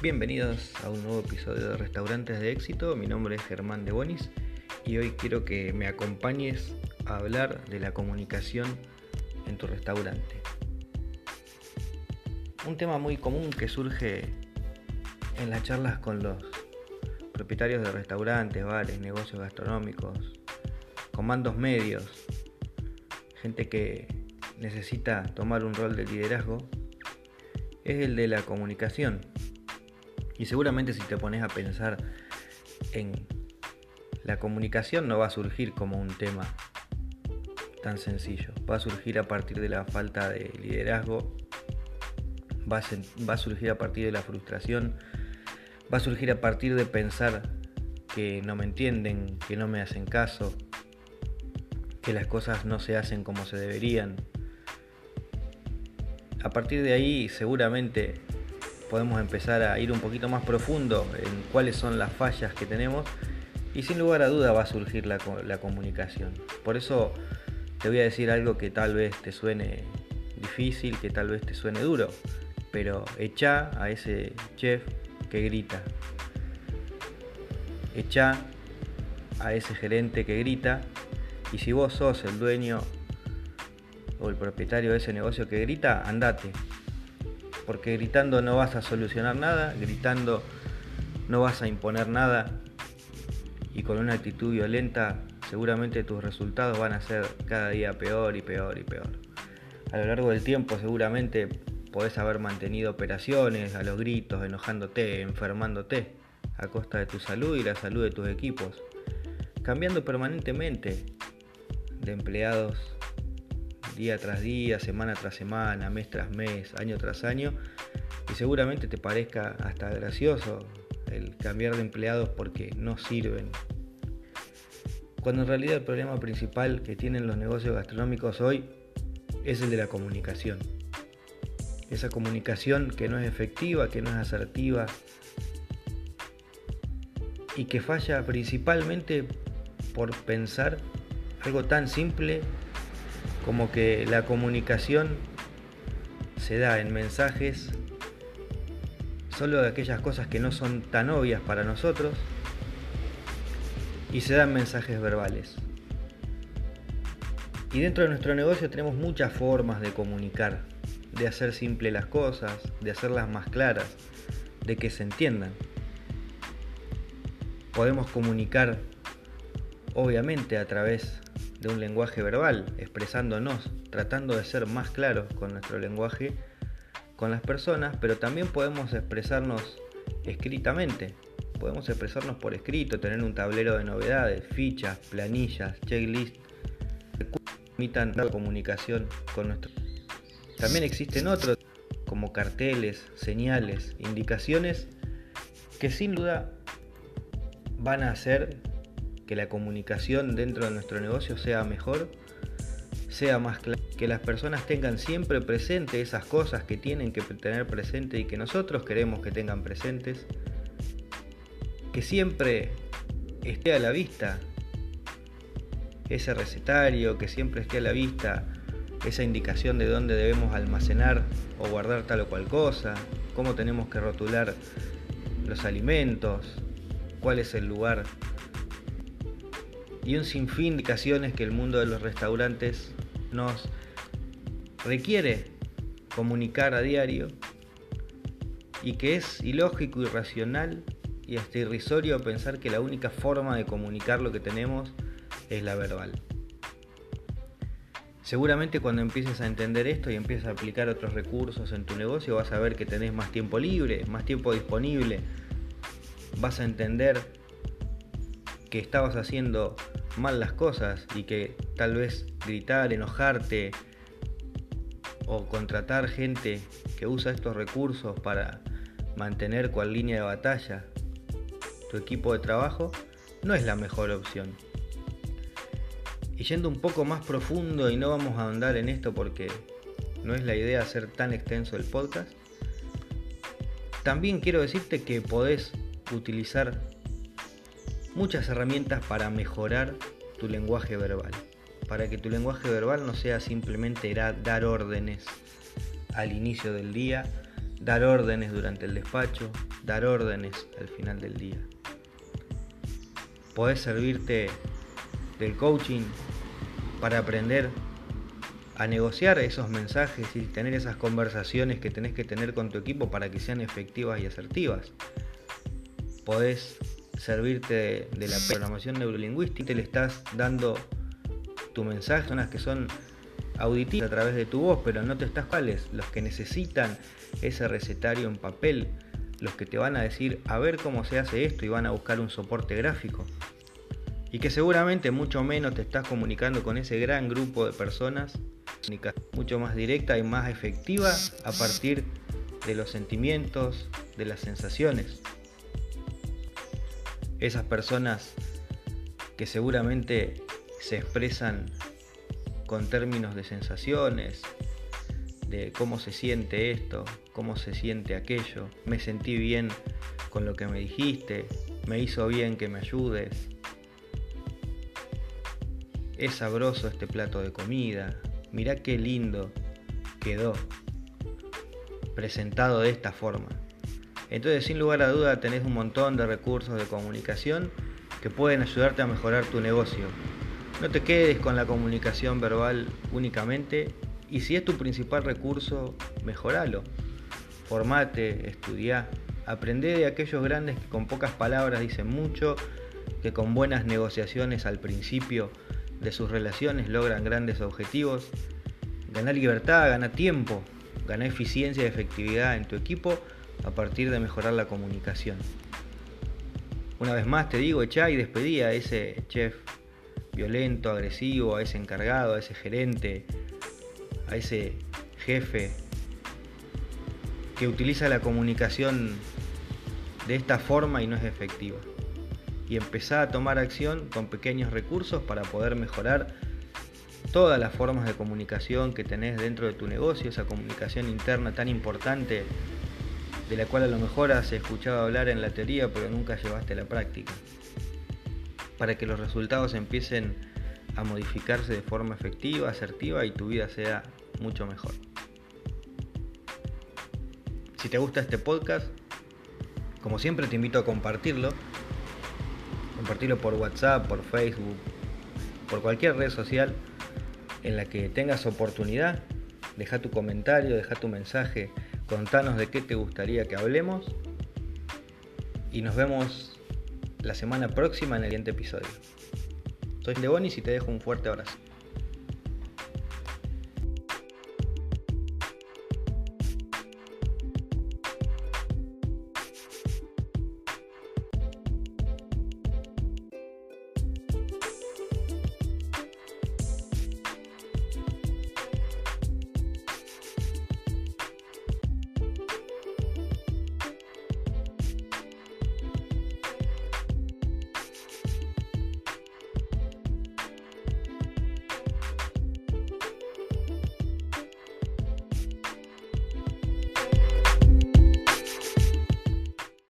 Bienvenidos a un nuevo episodio de Restaurantes de Éxito. Mi nombre es Germán de Bonis y hoy quiero que me acompañes a hablar de la comunicación en tu restaurante. Un tema muy común que surge en las charlas con los propietarios de restaurantes, bares, negocios gastronómicos, comandos medios, gente que necesita tomar un rol de liderazgo, es el de la comunicación y seguramente si te pones a pensar en la comunicación no va a surgir como un tema tan sencillo. Va a surgir a partir de la falta de liderazgo, va a, va a surgir a partir de la frustración, va a surgir a partir de pensar que no me entienden, que no me hacen caso, que las cosas no se hacen como se deberían. A partir de ahí seguramente podemos empezar a ir un poquito más profundo en cuáles son las fallas que tenemos y sin lugar a duda va a surgir la, comunicación. Por eso te voy a decir algo que tal vez te suene difícil, que tal vez te suene duro, pero echa a ese chef que grita. Echa a ese gerente que grita y si vos sos el dueño o el propietario de ese negocio que grita, andate, porque gritando no vas a solucionar nada, gritando no vas a imponer nada y con una actitud violenta seguramente tus resultados van a ser cada día peor y peor y peor. A lo largo del tiempo seguramente podés haber mantenido operaciones a los gritos, enojándote, enfermándote a costa de tu salud y la salud de tus equipos, cambiando permanentemente de empleados día tras día, semana tras semana, mes tras mes, año tras año, y seguramente te parezca hasta gracioso el cambiar de empleados porque no sirven. Cuando en realidad el problema principal que tienen los negocios gastronómicos hoy es el de la comunicación. Esa comunicación que no es efectiva, que no es asertiva y que falla principalmente por pensar algo tan simple como que la comunicación se da en mensajes solo de aquellas cosas que no son tan obvias para nosotros y se dan mensajes verbales. Y dentro de nuestro negocio tenemos muchas formas de comunicar, de hacer simple las cosas, de hacerlas más claras, de que se entiendan. Podemos comunicar obviamente a través de un lenguaje verbal, expresándonos, tratando de ser más claros con nuestro lenguaje con las personas, pero también podemos expresarnos escritamente. Podemos expresarnos por escrito, tener un tablero de novedades, fichas, planillas, checklist, que permitan la comunicación con nuestro. También existen otros como carteles, señales, indicaciones que sin duda van a hacer que la comunicación dentro de nuestro negocio sea mejor, sea más clara, que las personas tengan siempre presente esas cosas que tienen que tener presente y que nosotros queremos que tengan presentes, que siempre esté a la vista ese recetario, que siempre esté a la vista esa indicación de dónde debemos almacenar o guardar tal o cual cosa, cómo tenemos que rotular los alimentos, cuál es el lugar y un sinfín de indicaciones que el mundo de los restaurantes nos requiere comunicar a diario y que es ilógico, irracional y hasta irrisorio pensar que la única forma de comunicar lo que tenemos es la verbal. Seguramente cuando empieces a entender esto y empieces a aplicar otros recursos en tu negocio vas a ver que tenés más tiempo libre, más tiempo disponible, vas a entender que estabas haciendo mal las cosas y que tal vez gritar, enojarte o contratar gente que usa estos recursos para mantener cual línea de batalla tu equipo de trabajo no es la mejor opción. Y yendo un poco más profundo y no vamos a ahondar en esto porque no es la idea hacer tan extenso el podcast, también quiero decirte que podés utilizar muchas herramientas para mejorar tu lenguaje verbal. Para que tu lenguaje verbal no sea simplemente dar órdenes al inicio del día, dar órdenes durante el despacho, dar órdenes al final del día. Podés servirte del coaching para aprender a negociar esos mensajes y tener esas conversaciones que tenés que tener con tu equipo para que sean efectivas y asertivas. Podés servirte de, la programación neurolingüística, te le estás dando tu mensaje, zonas que son auditivas a través de tu voz, pero no te estás cuáles, los que necesitan ese recetario en papel, los que te van a decir a ver cómo se hace esto y van a buscar un soporte gráfico. Y que seguramente mucho menos te estás comunicando con ese gran grupo de personas, mucho más directa y más efectiva a partir de los sentimientos, de las sensaciones. Esas personas que seguramente se expresan con términos de sensaciones, de cómo se siente esto, cómo se siente aquello, me sentí bien con lo que me dijiste, me hizo bien que me ayudes, es sabroso este plato de comida, mirá qué lindo quedó presentado de esta forma. Entonces, sin lugar a duda, tenés un montón de recursos de comunicación que pueden ayudarte a mejorar tu negocio. No te quedes con la comunicación verbal únicamente y si es tu principal recurso, mejoralo. Formate, estudia, aprende de aquellos grandes que con pocas palabras dicen mucho, que con buenas negociaciones al principio de sus relaciones logran grandes objetivos. Ganar libertad, gana tiempo, gana eficiencia y efectividad en tu equipo a partir de mejorar la comunicación. Una vez más te digo, echa y despedí a ese chef violento, agresivo, a ese encargado, a ese gerente, a ese jefe que utiliza la comunicación de esta forma y no es efectiva. Y empezá a tomar acción con pequeños recursos para poder mejorar todas las formas de comunicación que tenés dentro de tu negocio, esa comunicación interna tan importante de la cual a lo mejor has escuchado hablar en la teoría pero nunca llevaste a la práctica, para que los resultados empiecen a modificarse de forma efectiva, asertiva y tu vida sea mucho mejor. Si te gusta este podcast, como siempre te invito a compartirlo, compartirlo por WhatsApp, por Facebook, por cualquier red social en la que tengas oportunidad, deja tu comentario, deja tu mensaje contanos de qué te gustaría que hablemos y nos vemos la semana próxima en el siguiente episodio. Soy Bonis y te dejo un fuerte abrazo.